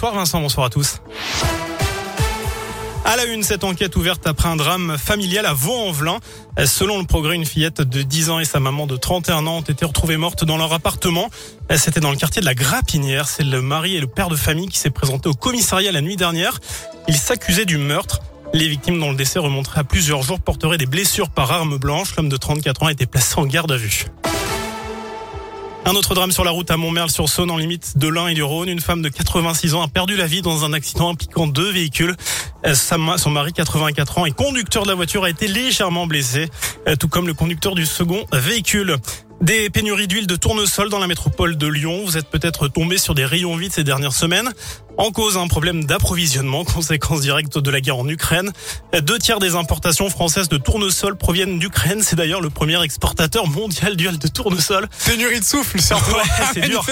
Bonsoir Vincent, bonsoir à tous. À la une, cette enquête ouverte après un drame familial à Vaux-en-Velin. Selon le progrès, une fillette de 10 ans et sa maman de 31 ans ont été retrouvées mortes dans leur appartement. C'était dans le quartier de la Grapinière. C'est le mari et le père de famille qui s'est présenté au commissariat la nuit dernière. Ils s'accusaient du meurtre. Les victimes dont le décès remonterait à plusieurs jours porteraient des blessures par arme blanche. L'homme de 34 ans a été placé en garde à vue. Un autre drame sur la route à Montmerle-sur-Saône, en limite de l'Ain et du Rhône. Une femme de 86 ans a perdu la vie dans un accident impliquant deux véhicules. Son mari, 84 ans, et conducteur de la voiture, a été légèrement blessé, tout comme le conducteur du second véhicule. Des pénuries d'huile de tournesol dans la métropole de Lyon. Vous êtes peut-être tombé sur des rayons vides ces dernières semaines. En cause, un problème d'approvisionnement, conséquence directe de la guerre en Ukraine. Deux tiers des importations françaises de tournesol proviennent d'Ukraine. C'est d'ailleurs le premier exportateur mondial d'huile de tournesol. Pénurie de souffle, surtout. Ouais, c'est dur.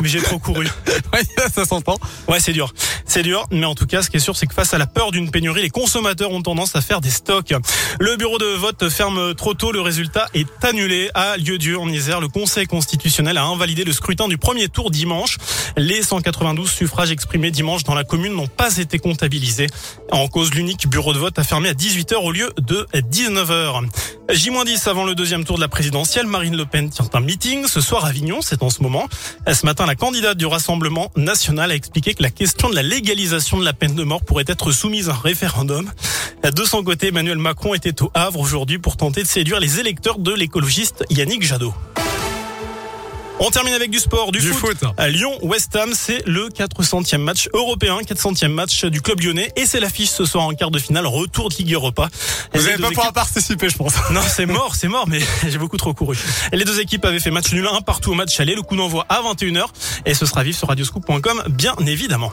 Mais j'ai trop couru. ouais, ça s'entend. Ouais, c'est dur. C'est dur. Mais en tout cas, ce qui est sûr, c'est que face à la peur d'une pénurie, les consommateurs ont tendance à faire des stocks. Le bureau de vote ferme trop tôt. Le résultat est annulé à Lieu-Dieu en Isère. Le Conseil constitutionnel a invalidé le scrutin du premier tour dimanche. Les 192 suffrages exprimés dimanche dans la commune n'ont pas été comptabilisés. En cause, l'unique bureau de vote a fermé à 18h au lieu de 19h. J-10 avant le deuxième tour de la présidentielle, Marine Le Pen tient un meeting ce soir à Avignon, c'est en ce moment. Ce matin, la candidate du Rassemblement national a expliqué que la question de la légalisation de la peine de mort pourrait être soumise à un référendum. De son côté, Emmanuel Macron était au Havre aujourd'hui pour tenter de séduire les électeurs de l'écologiste Yannick Jadot. On termine avec du sport, du, du foot. foot. À Lyon, West Ham, c'est le 400e match européen, 400e match du club lyonnais. Et c'est l'affiche ce soir en quart de finale, retour de Ligue Europa. Vous n'avez pas équipes... pouvoir participer, je pense. Non, c'est mort, c'est mort, mais j'ai beaucoup trop couru. Les deux équipes avaient fait match nul un partout au match aller. Le coup d'envoi à 21h. Et ce sera vif sur radioscoop.com, bien évidemment.